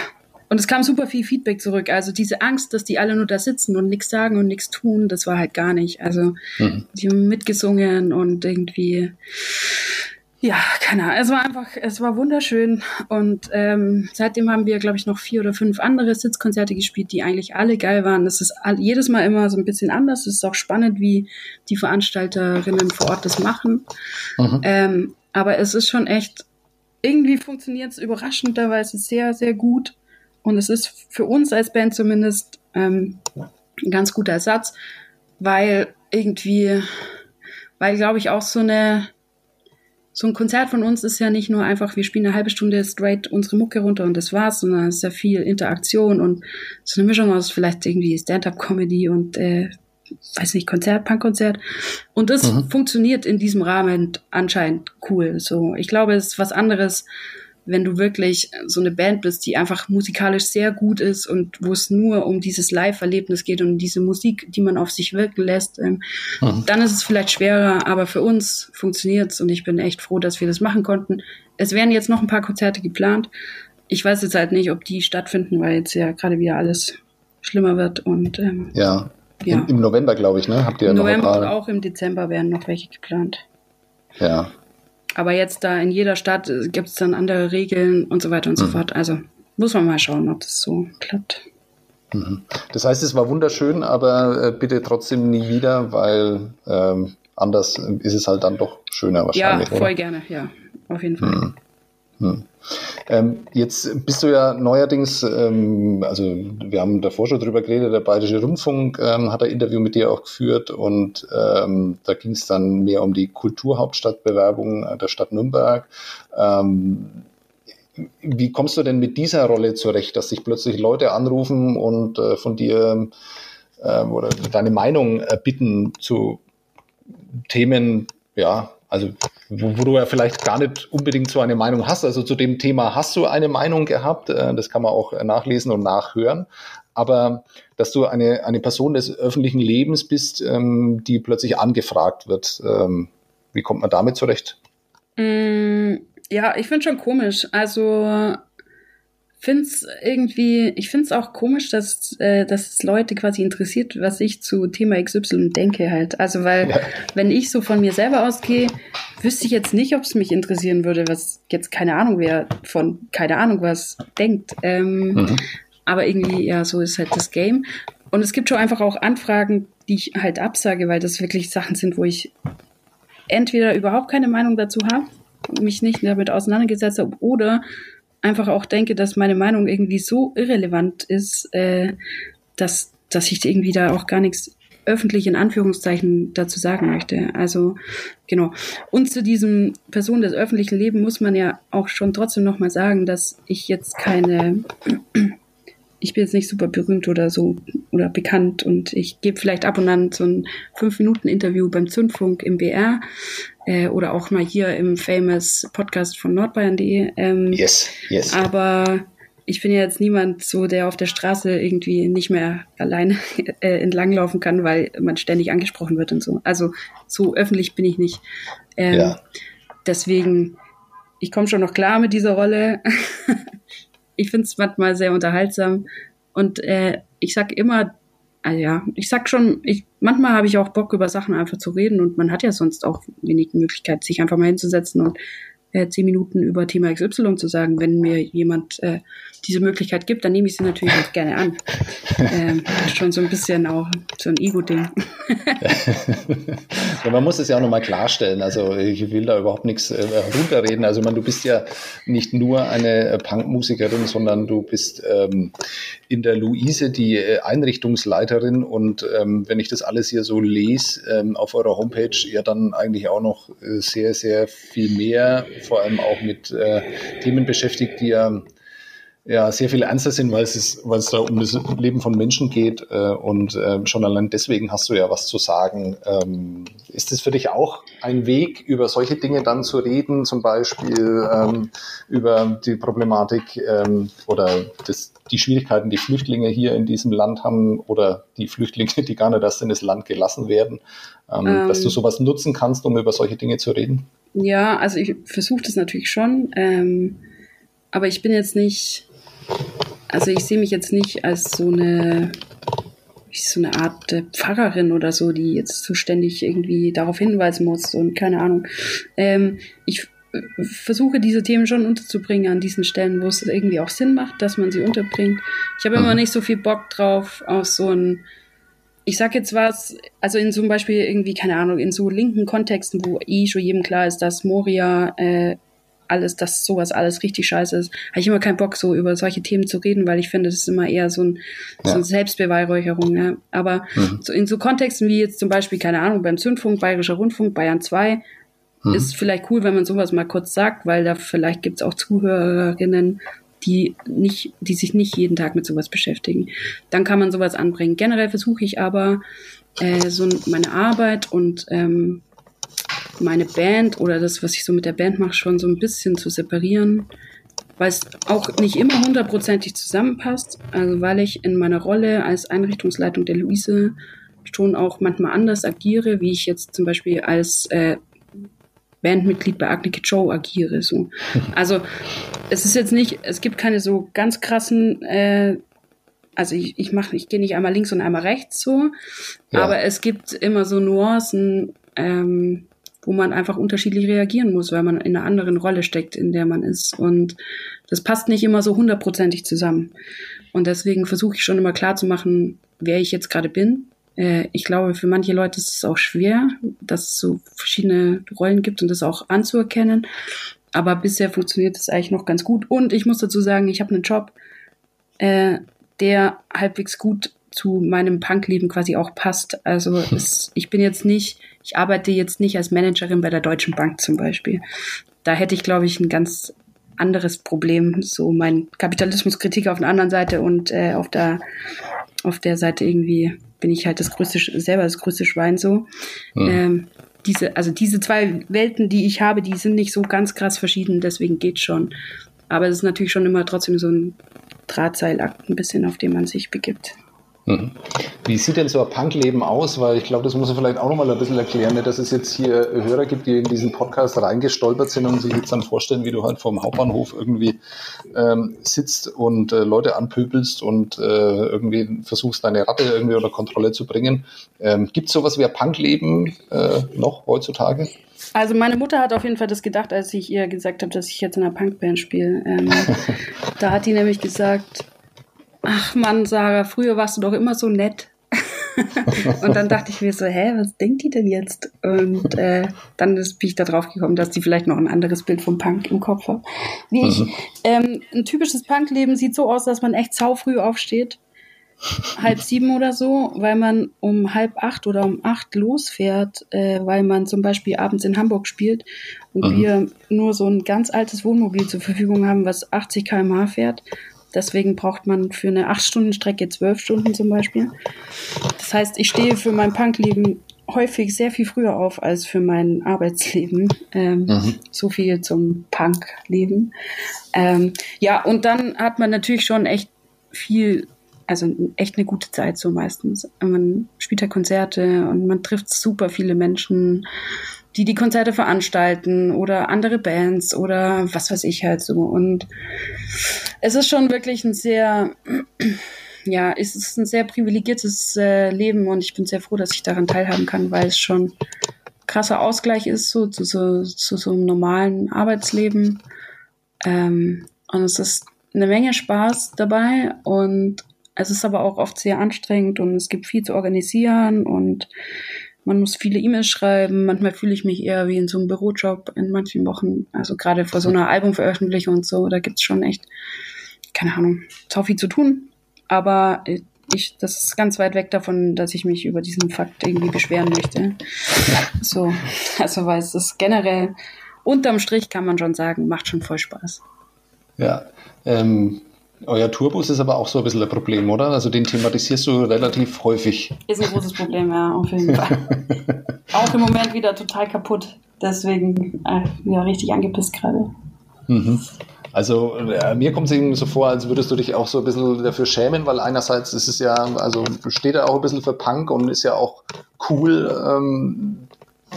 und es kam super viel Feedback zurück. Also diese Angst, dass die alle nur da sitzen und nichts sagen und nichts tun, das war halt gar nicht. Also mhm. die haben mitgesungen und irgendwie ja, keine Ahnung. Es war einfach, es war wunderschön. Und ähm, seitdem haben wir, glaube ich, noch vier oder fünf andere Sitzkonzerte gespielt, die eigentlich alle geil waren. Das ist all, jedes Mal immer so ein bisschen anders. Es ist auch spannend, wie die Veranstalterinnen vor Ort das machen. Mhm. Ähm, aber es ist schon echt, irgendwie funktioniert es überraschenderweise sehr, sehr gut. Und es ist für uns als Band zumindest ähm, ein ganz guter Ersatz, weil irgendwie, weil, glaube ich, auch so eine so ein Konzert von uns ist ja nicht nur einfach, wir spielen eine halbe Stunde straight unsere Mucke runter und das war's, sondern es ist ja viel Interaktion und so eine Mischung aus vielleicht irgendwie Stand-up-Comedy und äh, weiß nicht, Konzert, Punkkonzert. Und das mhm. funktioniert in diesem Rahmen anscheinend cool. So, ich glaube, es ist was anderes, wenn du wirklich so eine Band bist, die einfach musikalisch sehr gut ist und wo es nur um dieses Live-Erlebnis geht und diese Musik, die man auf sich wirken lässt, ähm, mhm. dann ist es vielleicht schwerer, aber für uns funktioniert's und ich bin echt froh, dass wir das machen konnten. Es werden jetzt noch ein paar Konzerte geplant. Ich weiß jetzt halt nicht, ob die stattfinden, weil jetzt ja gerade wieder alles schlimmer wird und ähm, ja. ja. Im, Im November, glaube ich, ne? Habt ihr Im November und auch im Dezember werden noch welche geplant. Ja, aber jetzt da in jeder Stadt äh, gibt es dann andere Regeln und so weiter und mhm. so fort. Also muss man mal schauen, ob das so klappt. Mhm. Das heißt, es war wunderschön, aber äh, bitte trotzdem nie wieder, weil ähm, anders ist es halt dann doch schöner wahrscheinlich. Ja, voll oder? gerne, ja, auf jeden Fall. Mhm. Ähm, jetzt bist du ja neuerdings, ähm, also wir haben davor schon drüber geredet, der Bayerische Rundfunk ähm, hat ein Interview mit dir auch geführt und ähm, da ging es dann mehr um die Kulturhauptstadtbewerbung der Stadt Nürnberg. Ähm, wie kommst du denn mit dieser Rolle zurecht, dass sich plötzlich Leute anrufen und äh, von dir äh, oder deine Meinung äh, bitten zu Themen, ja, also wo, wo, du ja vielleicht gar nicht unbedingt so eine Meinung hast. Also zu dem Thema hast du eine Meinung gehabt, äh, das kann man auch nachlesen und nachhören. Aber dass du eine, eine Person des öffentlichen Lebens bist, ähm, die plötzlich angefragt wird, ähm, wie kommt man damit zurecht? Mm, ja, ich finde schon komisch. Also find's irgendwie, ich finde es auch komisch, dass, äh, dass es Leute quasi interessiert, was ich zu Thema XY denke halt. Also weil, ja. wenn ich so von mir selber ausgehe, wüsste ich jetzt nicht, ob es mich interessieren würde, was jetzt keine Ahnung wer von keine Ahnung was denkt. Ähm, mhm. Aber irgendwie, ja, so ist halt das Game. Und es gibt schon einfach auch Anfragen, die ich halt absage, weil das wirklich Sachen sind, wo ich entweder überhaupt keine Meinung dazu habe, mich nicht damit auseinandergesetzt habe, oder einfach auch denke, dass meine Meinung irgendwie so irrelevant ist, äh, dass, dass ich irgendwie da auch gar nichts öffentlich in Anführungszeichen dazu sagen möchte. Also genau. Und zu diesem Person des öffentlichen Lebens muss man ja auch schon trotzdem nochmal sagen, dass ich jetzt keine, ich bin jetzt nicht super berühmt oder so oder bekannt und ich gebe vielleicht ab und an so ein fünf Minuten Interview beim Zündfunk im BR äh, oder auch mal hier im famous Podcast von nordbayern.de. Ähm, yes, yes. Aber ich bin ja jetzt niemand so, der auf der Straße irgendwie nicht mehr alleine äh, entlanglaufen kann, weil man ständig angesprochen wird und so. Also so öffentlich bin ich nicht. Ähm, ja. Deswegen, ich komme schon noch klar mit dieser Rolle. ich finde es manchmal sehr unterhaltsam. Und äh, ich sag immer, also ja, ich sag schon, ich, manchmal habe ich auch Bock, über Sachen einfach zu reden und man hat ja sonst auch wenig Möglichkeit, sich einfach mal hinzusetzen und äh, zehn Minuten über Thema XY zu sagen. Wenn mir jemand äh, diese Möglichkeit gibt, dann nehme ich sie natürlich auch gerne an. Ähm, schon so ein bisschen auch so ein Ego-Ding. ja, man muss es ja auch nochmal klarstellen. Also ich will da überhaupt nichts äh, runterreden. Also man, du bist ja nicht nur eine Punkmusikerin, sondern du bist ähm, in der Luise die äh, Einrichtungsleiterin. Und ähm, wenn ich das alles hier so lese ähm, auf eurer Homepage, ja dann eigentlich auch noch äh, sehr, sehr viel mehr, vor allem auch mit äh, Themen beschäftigt, die ja ja sehr viel ernster sind, weil es, ist, weil es da um das Leben von Menschen geht äh, und äh, schon allein deswegen hast du ja was zu sagen. Ähm, ist es für dich auch ein Weg, über solche Dinge dann zu reden, zum Beispiel ähm, über die Problematik ähm, oder das, die Schwierigkeiten, die Flüchtlinge hier in diesem Land haben oder die Flüchtlinge, die gar nicht erst in das Land gelassen werden, ähm, dass du ähm. sowas nutzen kannst, um über solche Dinge zu reden? Ja, also ich versuche das natürlich schon, ähm, aber ich bin jetzt nicht also ich sehe mich jetzt nicht als so eine, so eine Art Pfarrerin oder so, die jetzt so ständig irgendwie darauf hinweisen muss und keine Ahnung. Ähm, ich versuche diese Themen schon unterzubringen an diesen Stellen, wo es irgendwie auch Sinn macht, dass man sie unterbringt. Ich habe immer mhm. nicht so viel Bock drauf auf so ein, ich sag jetzt was, also in zum Beispiel irgendwie, keine Ahnung, in so linken Kontexten, wo eh schon jedem klar ist, dass Moria äh, alles, dass sowas alles richtig scheiße ist, habe ich immer keinen Bock, so über solche Themen zu reden, weil ich finde, das ist immer eher so, ein, ja. so eine Selbstbeweihräucherung. Ja. Aber mhm. so in so Kontexten wie jetzt zum Beispiel, keine Ahnung, beim Zündfunk, Bayerischer Rundfunk, Bayern 2, mhm. ist vielleicht cool, wenn man sowas mal kurz sagt, weil da vielleicht gibt es auch Zuhörerinnen, die nicht, die sich nicht jeden Tag mit sowas beschäftigen. Dann kann man sowas anbringen. Generell versuche ich aber äh, so meine Arbeit und ähm, meine Band oder das, was ich so mit der Band mache, schon so ein bisschen zu separieren, weil es auch nicht immer hundertprozentig zusammenpasst. Also weil ich in meiner Rolle als Einrichtungsleitung der Luise schon auch manchmal anders agiere, wie ich jetzt zum Beispiel als äh, Bandmitglied bei Agni Joe agiere. So. Also es ist jetzt nicht, es gibt keine so ganz krassen äh, also ich, ich mache, ich gehe nicht einmal links und einmal rechts so, ja. aber es gibt immer so Nuancen, ähm, wo man einfach unterschiedlich reagieren muss, weil man in einer anderen Rolle steckt, in der man ist. Und das passt nicht immer so hundertprozentig zusammen. Und deswegen versuche ich schon immer klar zu machen, wer ich jetzt gerade bin. Äh, ich glaube, für manche Leute ist es auch schwer, dass es so verschiedene Rollen gibt und das auch anzuerkennen. Aber bisher funktioniert es eigentlich noch ganz gut. Und ich muss dazu sagen, ich habe einen Job, äh, der halbwegs gut zu meinem Punkleben quasi auch passt. Also es, ich bin jetzt nicht, ich arbeite jetzt nicht als Managerin bei der Deutschen Bank zum Beispiel. Da hätte ich, glaube ich, ein ganz anderes Problem. So mein Kapitalismuskritik auf der anderen Seite und äh, auf der auf der Seite irgendwie bin ich halt das größte selber das größte Schwein so. Mhm. Ähm, diese, also diese zwei Welten, die ich habe, die sind nicht so ganz krass verschieden, deswegen geht schon. Aber es ist natürlich schon immer trotzdem so ein Drahtseilakt ein bisschen, auf den man sich begibt. Mhm. Wie sieht denn so ein Punkleben aus? Weil ich glaube, das muss man vielleicht auch nochmal ein bisschen erklären, dass es jetzt hier Hörer gibt, die in diesen Podcast reingestolpert sind und sich jetzt dann vorstellen, wie du halt vom Hauptbahnhof irgendwie ähm, sitzt und äh, Leute anpöbelst und äh, irgendwie versuchst, deine Ratte irgendwie unter Kontrolle zu bringen. Ähm, gibt es sowas wie ein Punkleben äh, noch heutzutage? Also meine Mutter hat auf jeden Fall das gedacht, als ich ihr gesagt habe, dass ich jetzt in einer Punkband spiele. Ähm, da hat die nämlich gesagt, ach Mann, Sarah, früher warst du doch immer so nett. und dann dachte ich mir so, hä, was denkt die denn jetzt? Und äh, dann ist, bin ich da drauf gekommen, dass die vielleicht noch ein anderes Bild vom Punk im Kopf hat. Wie ich. Mhm. Ähm, ein typisches Punkleben sieht so aus, dass man echt sau früh aufsteht. halb sieben oder so, weil man um halb acht oder um acht losfährt, äh, weil man zum Beispiel abends in Hamburg spielt und mhm. wir nur so ein ganz altes Wohnmobil zur Verfügung haben, was 80 km/h fährt Deswegen braucht man für eine 8-Stunden-Strecke 12 Stunden zum Beispiel. Das heißt, ich stehe für mein Punkleben häufig sehr viel früher auf als für mein Arbeitsleben. Ähm, mhm. So viel zum Punkleben. Ähm, ja, und dann hat man natürlich schon echt viel, also echt eine gute Zeit so meistens. Man spielt ja Konzerte und man trifft super viele Menschen die die Konzerte veranstalten oder andere Bands oder was weiß ich halt so. Und es ist schon wirklich ein sehr, ja, es ist ein sehr privilegiertes äh, Leben und ich bin sehr froh, dass ich daran teilhaben kann, weil es schon krasser Ausgleich ist so zu so, zu so einem normalen Arbeitsleben. Ähm, und es ist eine Menge Spaß dabei und es ist aber auch oft sehr anstrengend und es gibt viel zu organisieren und man muss viele E-Mails schreiben. Manchmal fühle ich mich eher wie in so einem Bürojob in manchen Wochen. Also gerade vor so einer Albumveröffentlichung und so, da gibt's schon echt, keine Ahnung, so viel zu tun. Aber ich, das ist ganz weit weg davon, dass ich mich über diesen Fakt irgendwie beschweren möchte. So, also weil es ist generell, unterm Strich kann man schon sagen, macht schon voll Spaß. Ja, ähm, euer Tourbus ist aber auch so ein bisschen ein Problem, oder? Also den thematisierst du relativ häufig. Ist ein großes Problem, ja, auf jeden Fall. auch im Moment wieder total kaputt. Deswegen äh, ja, richtig angepisst gerade. Mhm. Also äh, mir kommt es eben so vor, als würdest du dich auch so ein bisschen dafür schämen, weil einerseits ist es ja, also steht er auch ein bisschen für Punk und ist ja auch cool, ähm,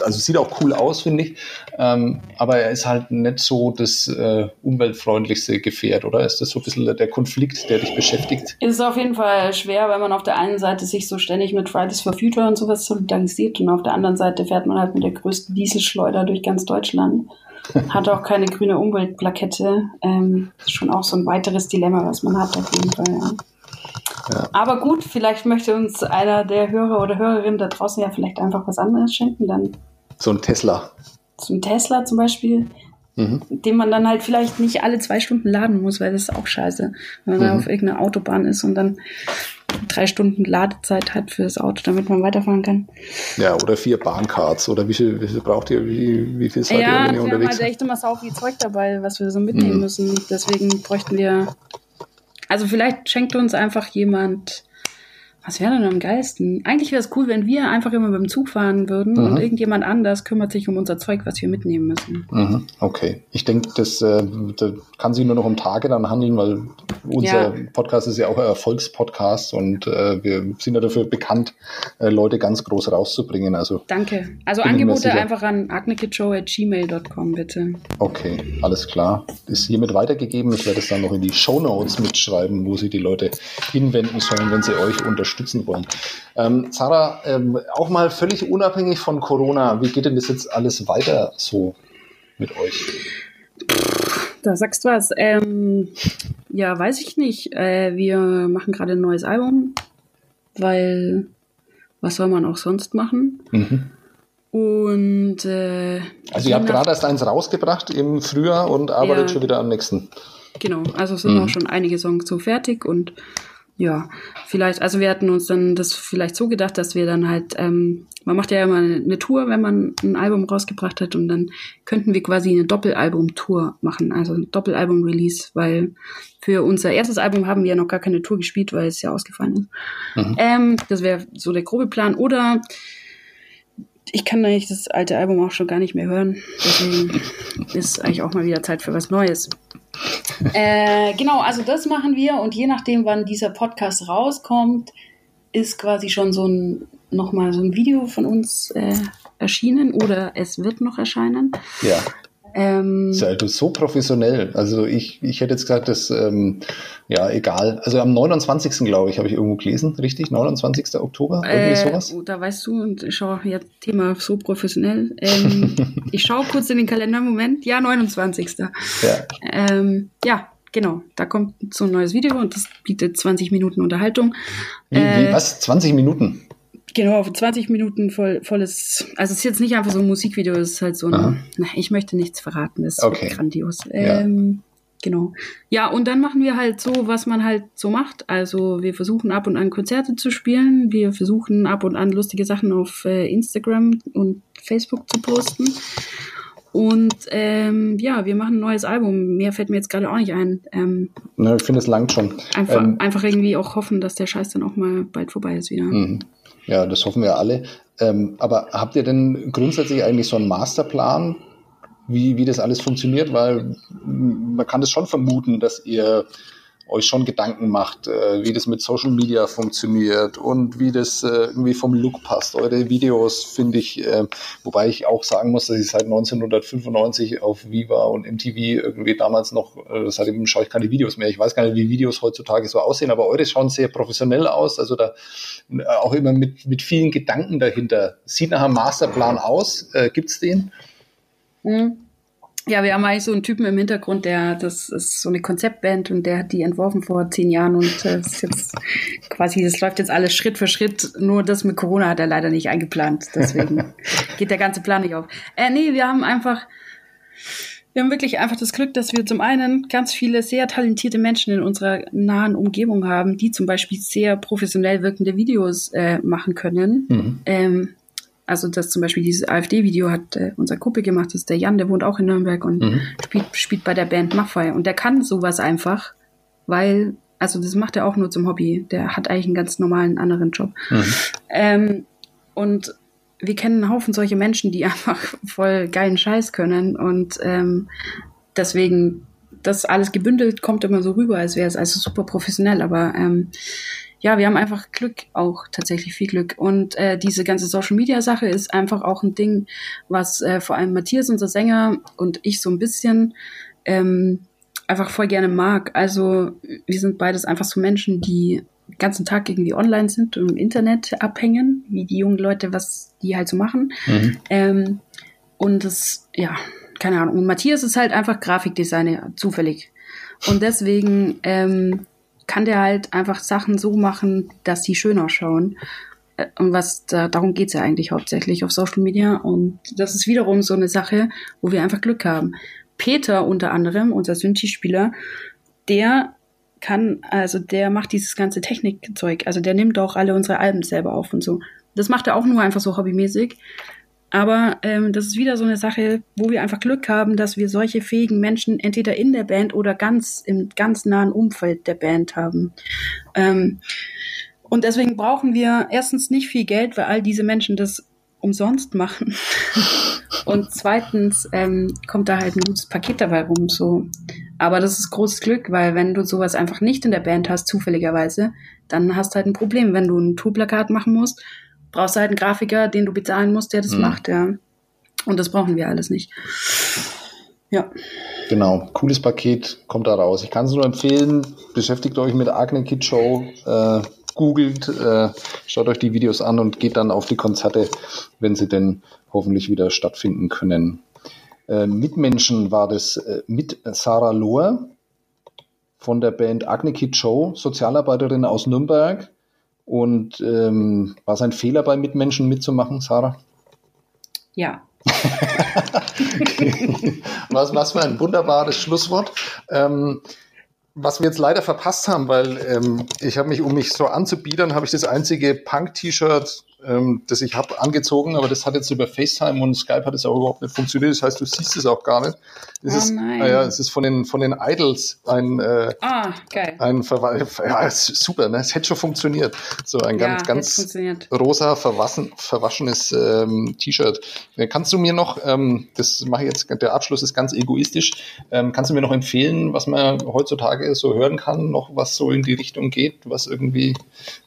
also sieht auch cool aus, finde ich. Ähm, aber er ist halt nicht so das äh, umweltfreundlichste Gefährt, oder? Ist das so ein bisschen der Konflikt, der dich beschäftigt? Ist auf jeden Fall schwer, weil man auf der einen Seite sich so ständig mit Fridays for Future und sowas solidarisiert und auf der anderen Seite fährt man halt mit der größten Dieselschleuder durch ganz Deutschland. Hat auch keine grüne Umweltplakette. Ähm, ist schon auch so ein weiteres Dilemma, was man hat auf jeden Fall, ja. Ja. Aber gut, vielleicht möchte uns einer der Hörer oder Hörerinnen da draußen ja vielleicht einfach was anderes schenken. Dann so ein Tesla. So ein Tesla zum Beispiel, mhm. den man dann halt vielleicht nicht alle zwei Stunden laden muss, weil das ist auch scheiße. Wenn man mhm. auf irgendeiner Autobahn ist und dann drei Stunden Ladezeit hat für das Auto, damit man weiterfahren kann. Ja, oder vier Bahncards. Oder wie viel, wie viel braucht ihr? Wie, wie viel seid ja, ihr, wenn ihr unterwegs seid? Ja, wir haben halt echt immer sau viel Zeug dabei, was wir so mitnehmen mhm. müssen. Deswegen bräuchten wir also vielleicht schenkt uns einfach jemand was wäre denn am geilsten? Eigentlich wäre es cool, wenn wir einfach immer mit dem Zug fahren würden mhm. und irgendjemand anders kümmert sich um unser Zeug, was wir mitnehmen müssen. Mhm. Okay. Ich denke, das, äh, das, kann sich nur noch um Tage dann handeln, weil unser ja. Podcast ist ja auch ein Erfolgspodcast und äh, wir sind ja dafür bekannt, äh, Leute ganz groß rauszubringen. Also Danke. Also Angebote einfach an agnekidshow.gmail.com, bitte. Okay, alles klar. Ist hiermit weitergegeben. Ich werde es dann noch in die Show Notes mitschreiben, wo sie die Leute hinwenden sollen, wenn sie euch unterstützen unterstützen wollen. Ähm, Sarah, ähm, auch mal völlig unabhängig von Corona, wie geht denn das jetzt alles weiter so mit euch? Da sagst du was. Ähm, ja, weiß ich nicht. Äh, wir machen gerade ein neues Album, weil was soll man auch sonst machen? Mhm. Und äh, also ihr habt gerade erst eins rausgebracht im Frühjahr und arbeitet ja, schon wieder am nächsten. Genau, also sind mhm. auch schon einige Songs so fertig und ja, vielleicht, also wir hatten uns dann das vielleicht so gedacht, dass wir dann halt, ähm, man macht ja immer eine Tour, wenn man ein Album rausgebracht hat und dann könnten wir quasi eine Doppelalbum-Tour machen, also ein Doppelalbum-Release, weil für unser erstes Album haben wir ja noch gar keine Tour gespielt, weil es ja ausgefallen ist. Mhm. Ähm, das wäre so der grobe Plan. Oder ich kann eigentlich das alte Album auch schon gar nicht mehr hören. Deswegen ist eigentlich auch mal wieder Zeit für was Neues. Äh, genau, also das machen wir und je nachdem, wann dieser Podcast rauskommt, ist quasi schon so ein nochmal so ein Video von uns äh, erschienen oder es wird noch erscheinen. Ja. Ähm, ist also so professionell. Also ich, ich hätte jetzt gesagt, dass, ähm, ja, egal. Also am 29. glaube ich, habe ich irgendwo gelesen, richtig? 29. Oktober? Irgendwie äh, sowas? Oh, da weißt du, und ich schaue jetzt Thema so professionell. Ähm, ich schaue kurz in den Kalender, Moment. Ja, 29. Ja. Ähm, ja, genau. Da kommt so ein neues Video und das bietet 20 Minuten Unterhaltung. Wie, äh, wie was? 20 Minuten? Genau, 20 Minuten voll, volles. Also es ist jetzt nicht einfach so ein Musikvideo, es ist halt so ein. Na, ich möchte nichts verraten, das ist okay. grandios. Ja. Ähm, genau. Ja, und dann machen wir halt so, was man halt so macht. Also wir versuchen ab und an Konzerte zu spielen, wir versuchen ab und an lustige Sachen auf äh, Instagram und Facebook zu posten. Und ähm, ja, wir machen ein neues Album. Mehr fällt mir jetzt gerade auch nicht ein. Ähm, ne, ich finde, es langt schon. Einfach, ähm, einfach irgendwie auch hoffen, dass der Scheiß dann auch mal bald vorbei ist wieder. Mhm. Ja, das hoffen wir alle. Ähm, aber habt ihr denn grundsätzlich eigentlich so einen Masterplan, wie, wie das alles funktioniert? Weil man kann das schon vermuten, dass ihr euch schon Gedanken macht, äh, wie das mit Social Media funktioniert und wie das äh, irgendwie vom Look passt. Eure Videos finde ich, äh, wobei ich auch sagen muss, dass ich seit 1995 auf Viva und MTV irgendwie damals noch, äh, seitdem schaue ich keine Videos mehr. Ich weiß gar nicht, wie Videos heutzutage so aussehen, aber eure schauen sehr professionell aus, also da äh, auch immer mit, mit vielen Gedanken dahinter. Sieht nach einem Masterplan aus, äh, gibt's den? Mhm. Ja, wir haben eigentlich so einen Typen im Hintergrund, der, das ist so eine Konzeptband und der hat die entworfen vor zehn Jahren und äh, ist jetzt quasi, das läuft jetzt alles Schritt für Schritt. Nur das mit Corona hat er leider nicht eingeplant. Deswegen geht der ganze Plan nicht auf. Äh, nee, wir haben einfach, wir haben wirklich einfach das Glück, dass wir zum einen ganz viele sehr talentierte Menschen in unserer nahen Umgebung haben, die zum Beispiel sehr professionell wirkende Videos äh, machen können. Mhm. Ähm, also das zum Beispiel dieses AfD-Video hat äh, unser Kuppel gemacht, das ist der Jan, der wohnt auch in Nürnberg und mhm. spielt, spielt bei der Band Maffei. Und der kann sowas einfach, weil, also das macht er auch nur zum Hobby. Der hat eigentlich einen ganz normalen anderen Job. Mhm. Ähm, und wir kennen einen Haufen solche Menschen, die einfach voll geilen Scheiß können. Und ähm, deswegen, das alles gebündelt kommt immer so rüber, als wäre es also super professionell. Aber ähm, ja, wir haben einfach Glück, auch tatsächlich viel Glück. Und äh, diese ganze Social Media Sache ist einfach auch ein Ding, was äh, vor allem Matthias, unser Sänger, und ich so ein bisschen ähm, einfach voll gerne mag. Also wir sind beides einfach so Menschen, die den ganzen Tag irgendwie online sind und im Internet abhängen, wie die jungen Leute, was die halt so machen. Mhm. Ähm, und das, ja, keine Ahnung. Und Matthias ist halt einfach Grafikdesigner, zufällig. Und deswegen ähm, kann der halt einfach Sachen so machen, dass sie schön ausschauen. Äh, und was da, darum geht's ja eigentlich hauptsächlich auf Social Media. Und das ist wiederum so eine Sache, wo wir einfach Glück haben. Peter unter anderem, unser Synthi-Spieler, der kann, also der macht dieses ganze Technikzeug. Also der nimmt auch alle unsere Alben selber auf und so. Das macht er auch nur einfach so hobbymäßig. Aber ähm, das ist wieder so eine Sache, wo wir einfach Glück haben, dass wir solche fähigen Menschen entweder in der Band oder ganz im ganz nahen Umfeld der Band haben. Ähm, und deswegen brauchen wir erstens nicht viel Geld, weil all diese Menschen das umsonst machen. und zweitens ähm, kommt da halt ein gutes Paket dabei rum. So. Aber das ist großes Glück, weil wenn du sowas einfach nicht in der Band hast, zufälligerweise, dann hast du halt ein Problem, wenn du ein Tourplakat machen musst brauchst du halt einen Grafiker, den du bezahlen musst, der das mhm. macht, ja. Und das brauchen wir alles nicht. Ja. Genau, cooles Paket kommt da raus. Ich kann es nur empfehlen, beschäftigt euch mit Agne Kid Show, äh, googelt, äh, schaut euch die Videos an und geht dann auf die Konzerte, wenn sie denn hoffentlich wieder stattfinden können. Äh, Mitmenschen war das äh, mit Sarah Lohr von der Band Agne Kid Show, Sozialarbeiterin aus Nürnberg. Und ähm, war es ein Fehler bei Mitmenschen mitzumachen, Sarah? Ja. was, was für ein wunderbares Schlusswort. Ähm, was wir jetzt leider verpasst haben, weil ähm, ich habe mich, um mich so anzubiedern, habe ich das einzige Punk-T-Shirt ähm, das ich habe, angezogen, aber das hat jetzt über FaceTime und Skype hat es auch überhaupt nicht funktioniert. Das heißt, du siehst es auch gar nicht. Das oh, ist, nein. Ah, ja, es ist von den, von den Idols ein, äh, ah, geil. ein Verwe ja, super, ne? Es hätte schon funktioniert. So ein ganz, ja, ganz rosa, verwaschen, verwaschenes ähm, T-Shirt. Kannst du mir noch, ähm, das mache ich jetzt, der Abschluss ist ganz egoistisch, ähm, kannst du mir noch empfehlen, was man heutzutage so hören kann, noch was so in die Richtung geht, was irgendwie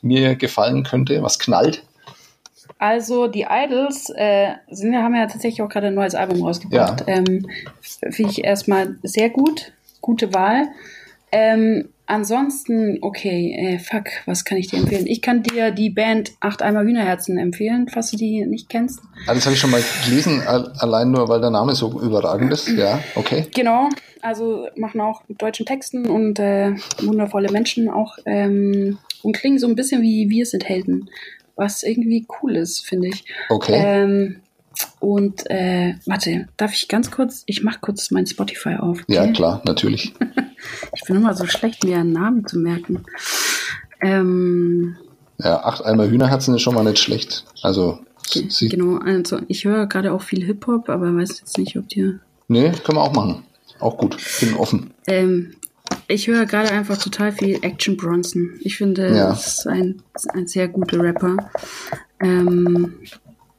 mir gefallen könnte, was knallt? Also die Idols äh, sind, haben ja tatsächlich auch gerade ein neues Album rausgebracht. Ja. Ähm, Finde ich erstmal sehr gut, gute Wahl. Ähm, ansonsten, okay, äh, fuck, was kann ich dir empfehlen? Ich kann dir die Band Acht Eimer Hühnerherzen empfehlen, falls du die nicht kennst. Ah, das habe ich schon mal gelesen, allein nur, weil der Name so überragend ist. Ja, okay. Genau, also machen auch mit deutschen Texten und äh, wundervolle Menschen auch ähm, und klingen so ein bisschen wie Wir sind Helden was irgendwie cool ist, finde ich. Okay. Ähm, und äh, warte, darf ich ganz kurz, ich mache kurz mein Spotify auf. Okay? Ja, klar, natürlich. ich bin immer so schlecht, mir einen Namen zu merken. Ähm, ja, acht Eimer Hühnerherzen ist schon mal nicht schlecht. Also, sie genau, also ich höre gerade auch viel Hip-Hop, aber weiß jetzt nicht, ob dir. Nee, können wir auch machen. Auch gut, bin offen. Ähm, ich höre gerade einfach total viel Action Bronson. Ich finde, ja. ist ein, ein sehr guter Rapper. Ähm,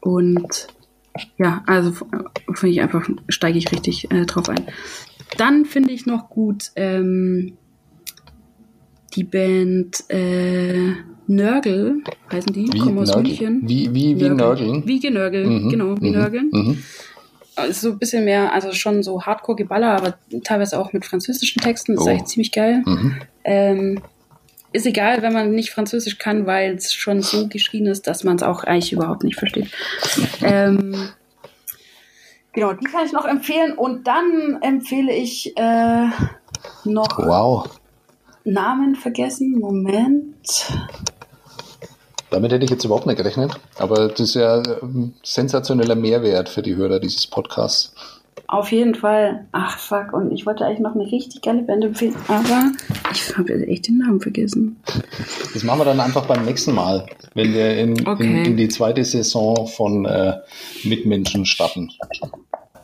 und ja, also finde ich einfach, steige ich richtig äh, drauf ein. Dann finde ich noch gut ähm, die Band äh, Nörgel, heißen die, wie kommen aus München. Wie, wie, wie Nörgeln? Wie Genörgel, mhm. genau, wie mhm. Nörgeln. Mhm so ein bisschen mehr, also schon so Hardcore-Geballer, aber teilweise auch mit französischen Texten. Das oh. ist eigentlich ziemlich geil. Mhm. Ähm, ist egal, wenn man nicht Französisch kann, weil es schon so geschrieben ist, dass man es auch eigentlich überhaupt nicht versteht. ähm, genau, die kann ich noch empfehlen. Und dann empfehle ich äh, noch wow. Namen vergessen. Moment. Damit hätte ich jetzt überhaupt nicht gerechnet, aber das ist ja ein sensationeller Mehrwert für die Hörer dieses Podcasts. Auf jeden Fall. Ach fuck, und ich wollte eigentlich noch eine richtig geile Band empfehlen, aber ich habe echt den Namen vergessen. Das machen wir dann einfach beim nächsten Mal, wenn wir in, okay. in, in die zweite Saison von äh, Mitmenschen starten.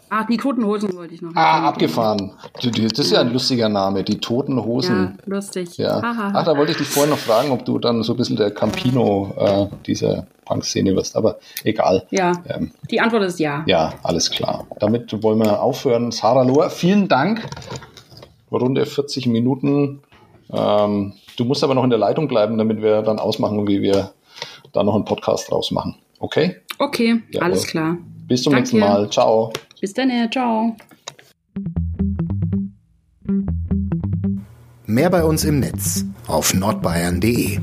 Ah, die Toten Hosen wollte ich noch. Ah, abgefahren. Das ist ja ein lustiger Name, die Toten Hosen. Ja, lustig. Ja. Ach, da wollte ich dich vorhin noch fragen, ob du dann so ein bisschen der Campino äh, dieser Punk-Szene wirst, aber egal. Ja, ähm, die Antwort ist ja. Ja, alles klar. Damit wollen wir aufhören. Sarah Lohr, vielen Dank. Runde 40 Minuten. Ähm, du musst aber noch in der Leitung bleiben, damit wir dann ausmachen, wie wir da noch einen Podcast draus machen. Okay? Okay, ja, alles klar. Bis zum Danke. nächsten Mal. Ciao. Bis dann, ciao. Mehr bei uns im Netz auf nordbayern.de